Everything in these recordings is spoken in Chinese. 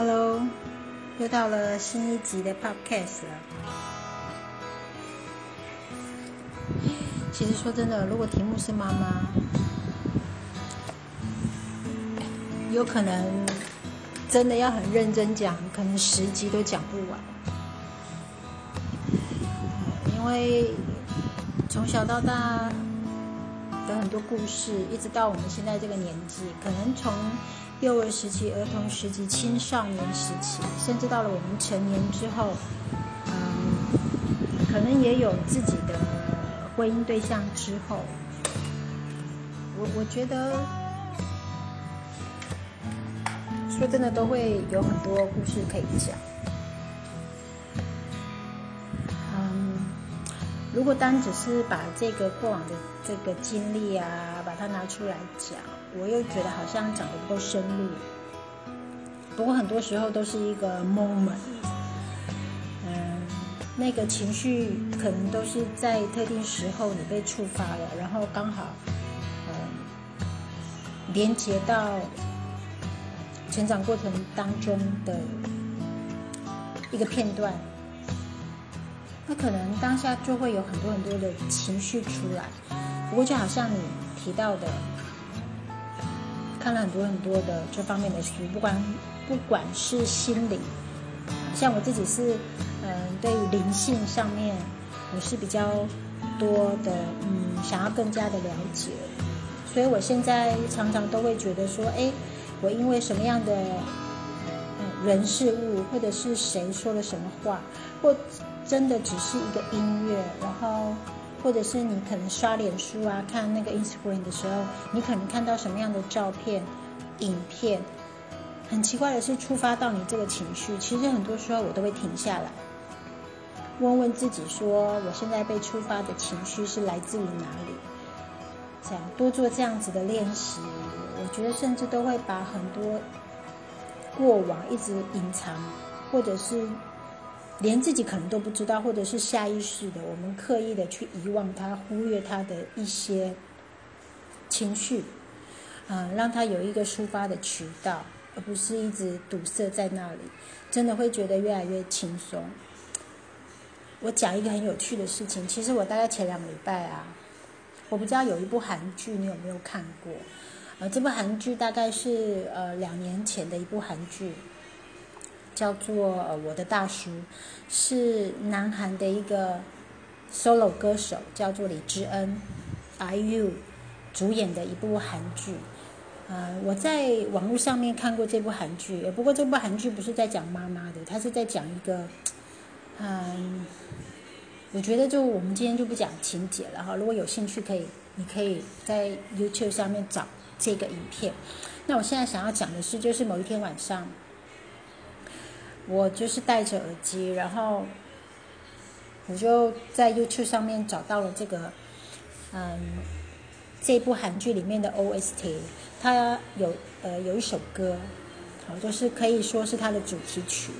Hello，又到了新一集的 Podcast 了。其实说真的，如果题目是妈妈，有可能真的要很认真讲，可能十集都讲不完。因为从小到大的很多故事，一直到我们现在这个年纪，可能从幼儿时期、儿童时期、青少年时期，甚至到了我们成年之后，嗯，可能也有自己的婚姻对象之后，我我觉得，说真的，都会有很多故事可以讲。嗯，如果单只是把这个过往的这个经历啊，把它拿出来讲。我又觉得好像讲的不够深入，不过很多时候都是一个 moment，嗯，那个情绪可能都是在特定时候你被触发了，然后刚好，嗯，连接到成长过程当中的一个片段，那可能当下就会有很多很多的情绪出来，不过就好像你提到的。看了很多很多的这方面的书，不管不管是心理，像我自己是，嗯，对于灵性上面，我是比较多的，嗯，想要更加的了解，所以我现在常常都会觉得说，哎，我因为什么样的，嗯，人事物，或者是谁说了什么话，或真的只是一个音乐，然后。或者是你可能刷脸书啊，看那个 Instagram 的时候，你可能看到什么样的照片、影片，很奇怪的是触发到你这个情绪。其实很多时候我都会停下来，问问自己说，我现在被触发的情绪是来自于哪里？这样多做这样子的练习，我觉得甚至都会把很多过往一直隐藏，或者是。连自己可能都不知道，或者是下意识的，我们刻意的去遗忘它、忽略它的一些情绪，嗯，让它有一个抒发的渠道，而不是一直堵塞在那里，真的会觉得越来越轻松。我讲一个很有趣的事情，其实我大概前两个礼拜啊，我不知道有一部韩剧你有没有看过？呃，这部韩剧大概是呃两年前的一部韩剧。叫做呃我的大叔，是南韩的一个 solo 歌手，叫做李智恩，IU 主演的一部韩剧。呃，我在网络上面看过这部韩剧，不过这部韩剧不是在讲妈妈的，它是在讲一个，嗯，我觉得就我们今天就不讲情节了哈。如果有兴趣，可以你可以在 YouTube 上面找这个影片。那我现在想要讲的是，就是某一天晚上。我就是戴着耳机，然后我就在 YouTube 上面找到了这个，嗯，这部韩剧里面的 OST，它有呃有一首歌，好，就是可以说是它的主题曲，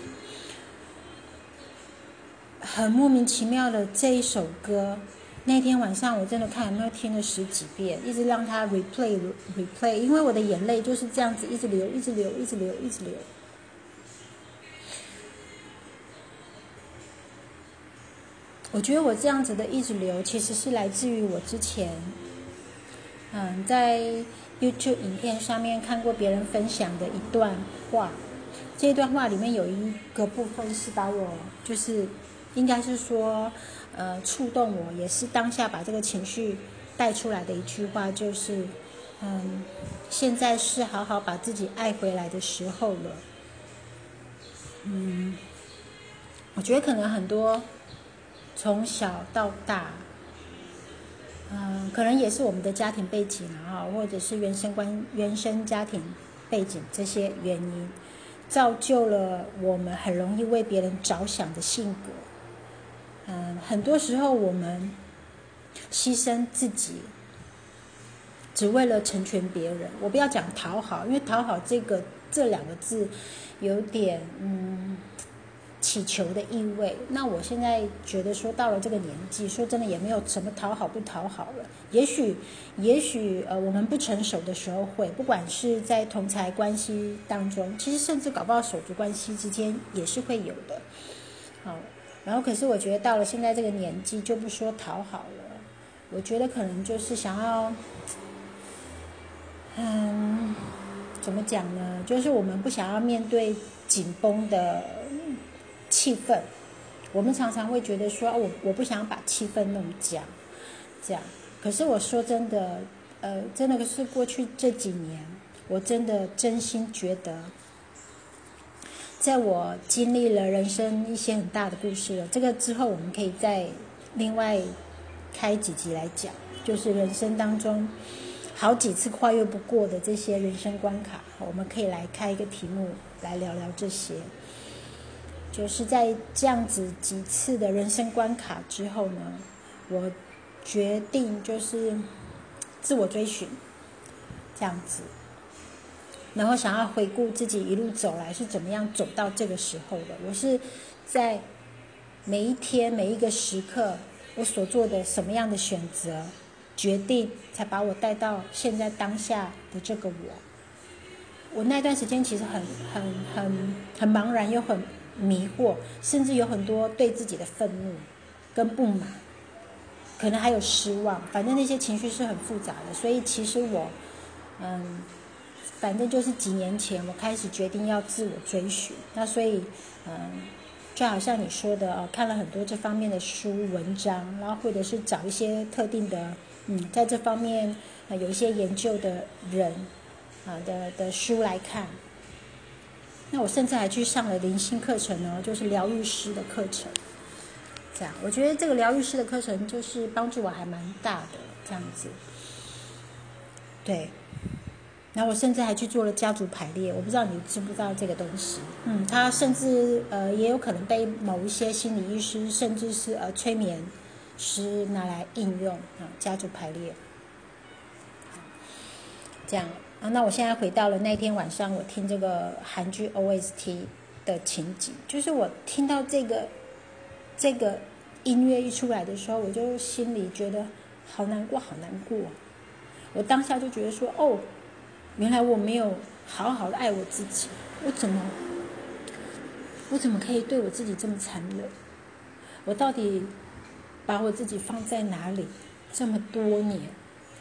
很莫名其妙的这一首歌，那天晚上我真的看有没有听了十几遍，一直让它 replay replay，因为我的眼泪就是这样子一直流，一直流，一直流，一直流。我觉得我这样子的一直流，其实是来自于我之前，嗯，在 YouTube 影片上面看过别人分享的一段话。这段话里面有一个部分是把我，就是应该是说，呃，触动我，也是当下把这个情绪带出来的一句话，就是，嗯，现在是好好把自己爱回来的时候了。嗯，我觉得可能很多。从小到大，嗯，可能也是我们的家庭背景啊，或者是原生关原生家庭背景这些原因，造就了我们很容易为别人着想的性格。嗯，很多时候我们牺牲自己，只为了成全别人。我不要讲讨好，因为讨好这个这两个字有点嗯。祈求的意味。那我现在觉得说到了这个年纪，说真的也没有什么讨好不讨好了。也许，也许呃，我们不成熟的时候会，不管是在同才关系当中，其实甚至搞不好手足关系之间也是会有的。好，然后可是我觉得到了现在这个年纪，就不说讨好了，我觉得可能就是想要，嗯。怎么讲呢？就是我们不想要面对紧绷的气氛，我们常常会觉得说，我我不想把气氛弄僵，这样。可是我说真的，呃，真的是过去这几年，我真的真心觉得，在我经历了人生一些很大的故事了，这个之后我们可以再另外开几集来讲，就是人生当中。好几次跨越不过的这些人生关卡，我们可以来开一个题目来聊聊这些。就是在这样子几次的人生关卡之后呢，我决定就是自我追寻，这样子，然后想要回顾自己一路走来是怎么样走到这个时候的。我是在每一天每一个时刻，我所做的什么样的选择。决定才把我带到现在当下的这个我。我那段时间其实很很很很茫然又很迷惑，甚至有很多对自己的愤怒跟不满，可能还有失望。反正那些情绪是很复杂的。所以其实我，嗯，反正就是几年前我开始决定要自我追寻。那所以，嗯，就好像你说的哦，看了很多这方面的书文章，然后或者是找一些特定的。嗯，在这方面，有一些研究的人啊的的书来看。那我甚至还去上了灵性课程呢，就是疗愈师的课程。这样，我觉得这个疗愈师的课程就是帮助我还蛮大的，这样子。对，然后我甚至还去做了家族排列，我不知道你知不知道这个东西。嗯，它甚至呃也有可能被某一些心理医师，甚至是呃催眠。师拿来应用啊，家族排列，这样啊。那我现在回到了那天晚上，我听这个韩剧 OST 的情景，就是我听到这个这个音乐一出来的时候，我就心里觉得好难过，好难过。我当下就觉得说，哦，原来我没有好好的爱我自己，我怎么我怎么可以对我自己这么残忍？我到底？把我自己放在哪里？这么多年，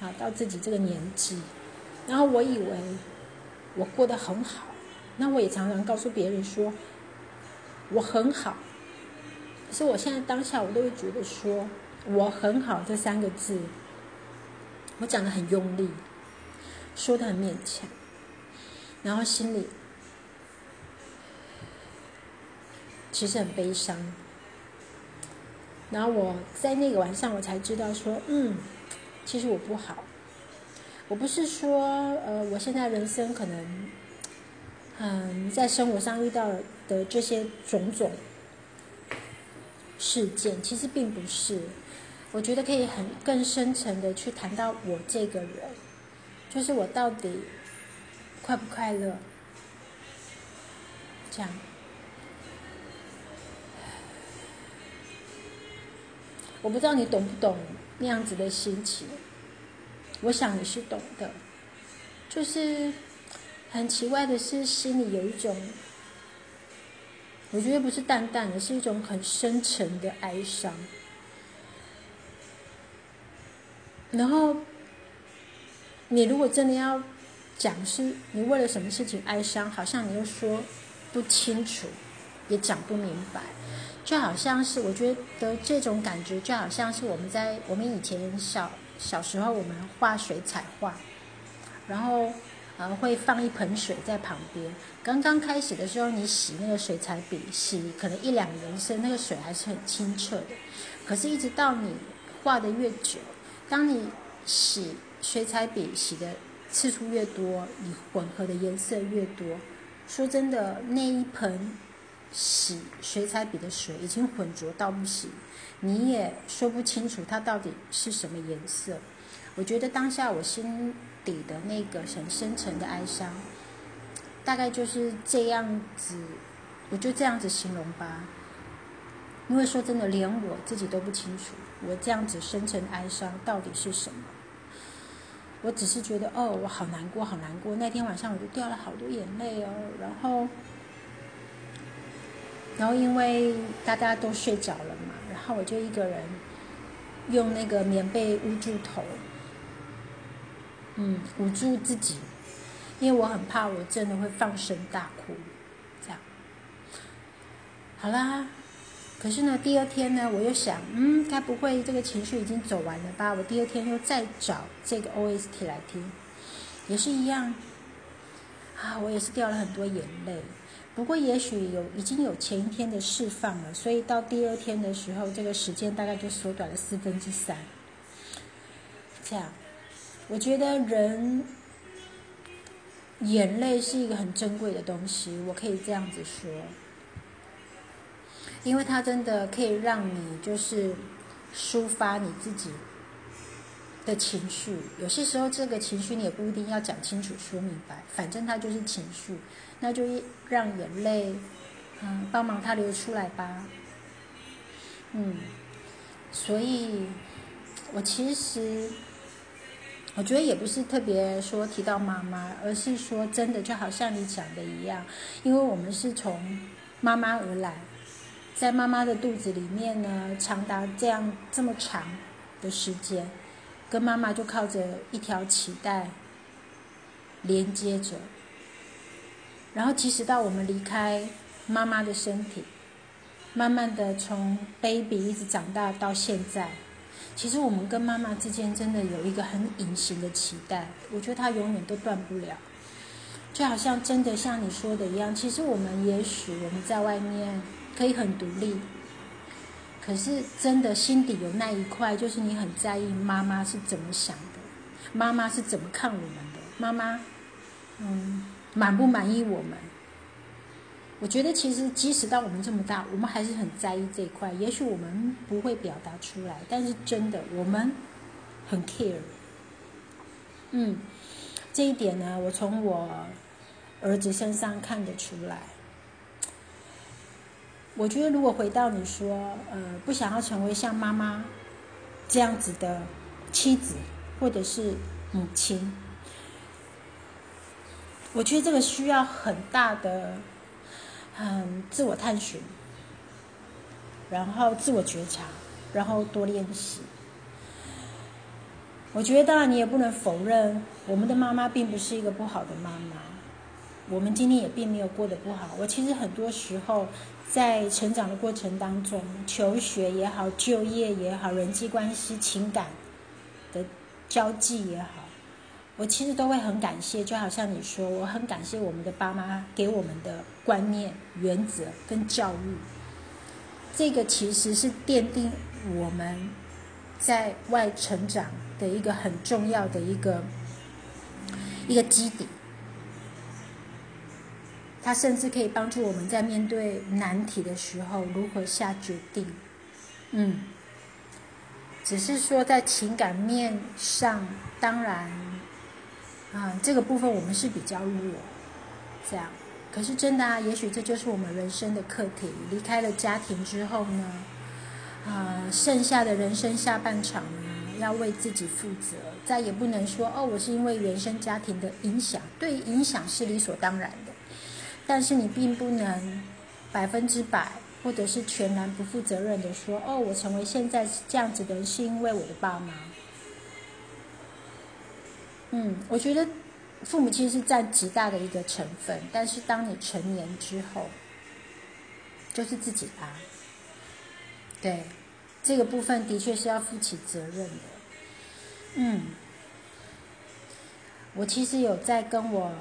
啊，到自己这个年纪，然后我以为我过得很好，那我也常常告诉别人说我很好。可是我现在当下，我都会觉得说我很好这三个字，我讲的很用力，说的很勉强，然后心里其实很悲伤。然后我在那个晚上，我才知道说，嗯，其实我不好。我不是说，呃，我现在人生可能，嗯，在生活上遇到的这些种种事件，其实并不是。我觉得可以很更深层的去谈到我这个人，就是我到底快不快乐，这样。我不知道你懂不懂那样子的心情，我想你是懂的。就是很奇怪的是，心里有一种，我觉得不是淡淡的，是一种很深沉的哀伤。然后，你如果真的要讲是你为了什么事情哀伤，好像你又说不清楚，也讲不明白。就好像是我觉得这种感觉，就好像是我们在我们以前小小时候，我们画水彩画，然后呃会放一盆水在旁边。刚刚开始的时候，你洗那个水彩笔，洗可能一两人升，那个水还是很清澈的。可是，一直到你画的越久，当你洗水彩笔洗的次数越多，你混合的颜色越多，说真的，那一盆。洗水彩笔的水已经浑浊到不行，你也说不清楚它到底是什么颜色。我觉得当下我心底的那个很深沉的哀伤，大概就是这样子我就这样子形容吧。因为说真的，连我自己都不清楚，我这样子深沉哀伤到底是什么。我只是觉得，哦，我好难过，好难过。那天晚上我就掉了好多眼泪哦。然后，然后因为大家都睡着了嘛，然后我就一个人用那个棉被捂住头，嗯，捂住自己，因为我很怕我真的会放声大哭，这样。好啦。可是呢，第二天呢，我又想，嗯，该不会这个情绪已经走完了吧？我第二天又再找这个 OST 来听，也是一样，啊，我也是掉了很多眼泪。不过也许有已经有前一天的释放了，所以到第二天的时候，这个时间大概就缩短了四分之三。这样，我觉得人眼泪是一个很珍贵的东西，我可以这样子说。因为它真的可以让你就是抒发你自己的情绪，有些时候这个情绪你也不一定要讲清楚说明白，反正它就是情绪，那就让眼泪嗯帮忙它流出来吧。嗯，所以我其实我觉得也不是特别说提到妈妈，而是说真的就好像你讲的一样，因为我们是从妈妈而来。在妈妈的肚子里面呢，长达这样这么长的时间，跟妈妈就靠着一条脐带连接着。然后，即使到我们离开妈妈的身体，慢慢的从 baby 一直长大到现在，其实我们跟妈妈之间真的有一个很隐形的脐带，我觉得它永远都断不了。就好像真的像你说的一样，其实我们也许我们在外面。可以很独立，可是真的心底有那一块，就是你很在意妈妈是怎么想的，妈妈是怎么看我们的，妈妈，嗯，满不满意我们？我觉得其实即使到我们这么大，我们还是很在意这一块。也许我们不会表达出来，但是真的我们很 care。嗯，这一点呢，我从我儿子身上看得出来。我觉得，如果回到你说，呃，不想要成为像妈妈这样子的妻子，或者是母亲，我觉得这个需要很大的，嗯，自我探寻，然后自我觉察，然后多练习。我觉得，当然你也不能否认，我们的妈妈并不是一个不好的妈妈，我们今天也并没有过得不好。我其实很多时候。在成长的过程当中，求学也好，就业也好，人际关系、情感的交际也好，我其实都会很感谢。就好像你说，我很感谢我们的爸妈给我们的观念、原则跟教育。这个其实是奠定我们在外成长的一个很重要的一个一个基底。它甚至可以帮助我们在面对难题的时候如何下决定。嗯，只是说在情感面上，当然，啊，这个部分我们是比较弱，这样。可是真的啊，也许这就是我们人生的课题。离开了家庭之后呢，啊，剩下的人生下半场呢，要为自己负责，再也不能说哦，我是因为原生家庭的影响，对影响是理所当然。但是你并不能百分之百，或者是全然不负责任的说：“哦，我成为现在这样子的人，是因为我的爸妈。”嗯，我觉得父母亲是占极大的一个成分，但是当你成年之后，就是自己啊。对，这个部分的确是要负起责任的。嗯，我其实有在跟我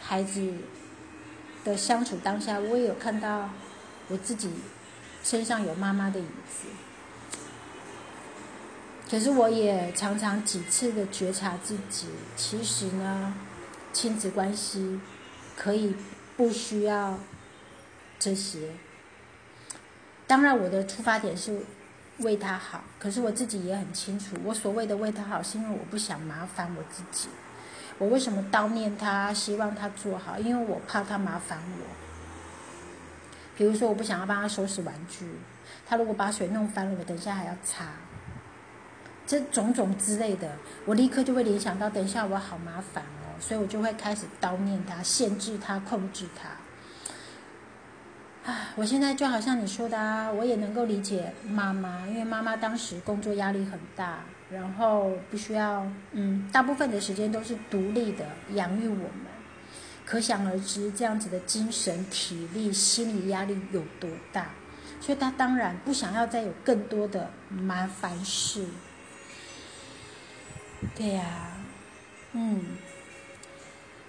孩子。的相处当下，我也有看到我自己身上有妈妈的影子。可是我也常常几次的觉察自己，其实呢，亲子关系可以不需要这些。当然，我的出发点是为他好，可是我自己也很清楚，我所谓的为他好，是因为我不想麻烦我自己。我为什么叨念他，希望他做好？因为我怕他麻烦我。比如说，我不想要帮他收拾玩具，他如果把水弄翻了，我等一下还要擦。这种种之类的，我立刻就会联想到，等一下我好麻烦哦，所以我就会开始叨念他，限制他，控制他。啊，我现在就好像你说的啊，我也能够理解妈妈，因为妈妈当时工作压力很大，然后必须要，嗯，大部分的时间都是独立的养育我们，可想而知这样子的精神、体力、心理压力有多大，所以她当然不想要再有更多的麻烦事。对呀，嗯，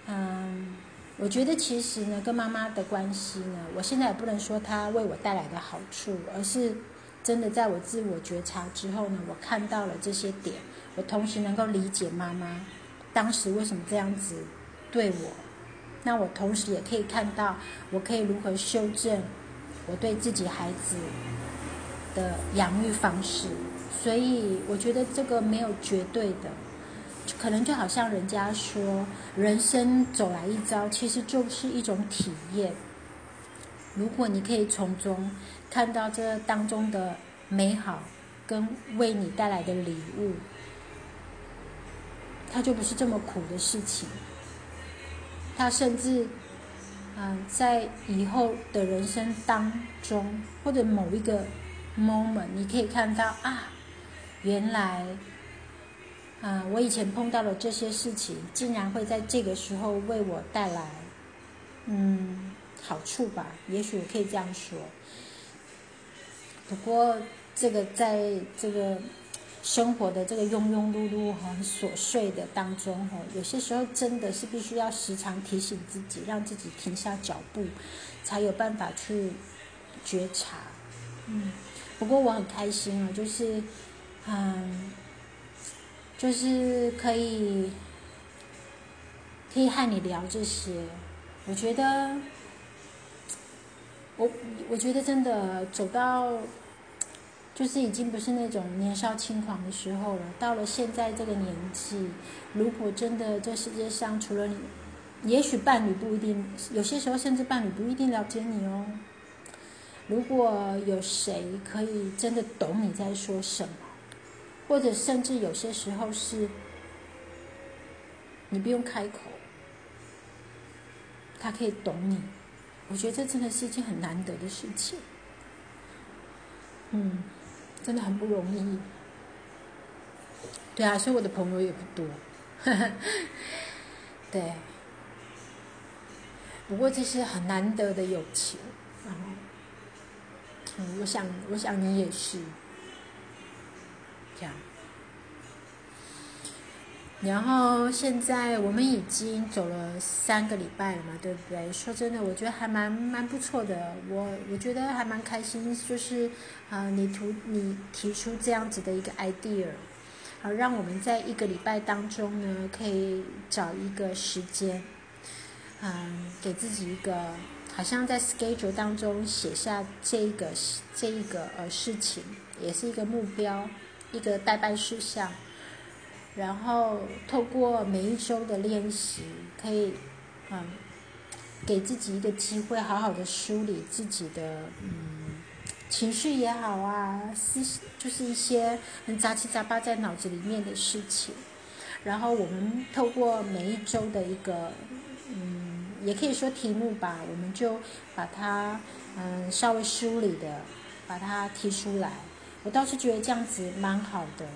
嗯。我觉得其实呢，跟妈妈的关系呢，我现在也不能说她为我带来的好处，而是真的在我自我觉察之后呢，我看到了这些点，我同时能够理解妈妈当时为什么这样子对我，那我同时也可以看到，我可以如何修正我对自己孩子的养育方式，所以我觉得这个没有绝对的。可能就好像人家说，人生走来一遭，其实就是一种体验。如果你可以从中看到这当中的美好，跟为你带来的礼物，它就不是这么苦的事情。它甚至，嗯，在以后的人生当中，或者某一个 moment，你可以看到啊，原来。啊，我以前碰到的这些事情，竟然会在这个时候为我带来，嗯，好处吧？也许我可以这样说。不过，这个在这个生活的这个庸庸碌碌、很琐碎的当中，哈，有些时候真的是必须要时常提醒自己，让自己停下脚步，才有办法去觉察。嗯，不过我很开心啊，就是，嗯。就是可以，可以和你聊这些。我觉得，我我觉得真的走到，就是已经不是那种年少轻狂的时候了。到了现在这个年纪，如果真的这世界上除了你，也许伴侣不一定，有些时候甚至伴侣不一定了解你哦。如果有谁可以真的懂你在说什么？或者甚至有些时候是，你不用开口，他可以懂你。我觉得这真的是一件很难得的事情。嗯，真的很不容易。对啊，所以我的朋友也不多。对，不过这是很难得的友情。然后，嗯，我想，我想你也是。这样，然后现在我们已经走了三个礼拜了嘛，对不对？说真的，我觉得还蛮蛮不错的。我我觉得还蛮开心，就是啊，你图你提出这样子的一个 idea，好，让我们在一个礼拜当中呢，可以找一个时间，嗯，给自己一个好像在 schedule 当中写下这个这一个呃事情，也是一个目标。一个代办事项，然后透过每一周的练习，可以，嗯，给自己一个机会，好好的梳理自己的，嗯，情绪也好啊，思就是一些很杂七杂八在脑子里面的事情，然后我们透过每一周的一个，嗯，也可以说题目吧，我们就把它，嗯，稍微梳理的，把它提出来。我倒是觉得这样子蛮好的，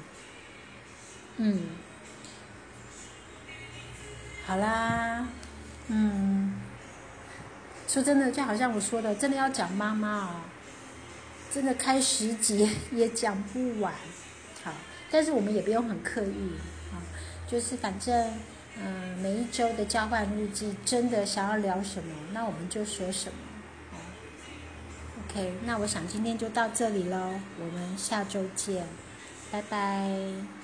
嗯，好啦，嗯，说真的，就好像我说的，真的要讲妈妈哦，真的开十集也讲不完，好，但是我们也不用很刻意啊，就是反正，嗯，每一周的交换日记，真的想要聊什么，那我们就说什么。OK，那我想今天就到这里喽，我们下周见，拜拜。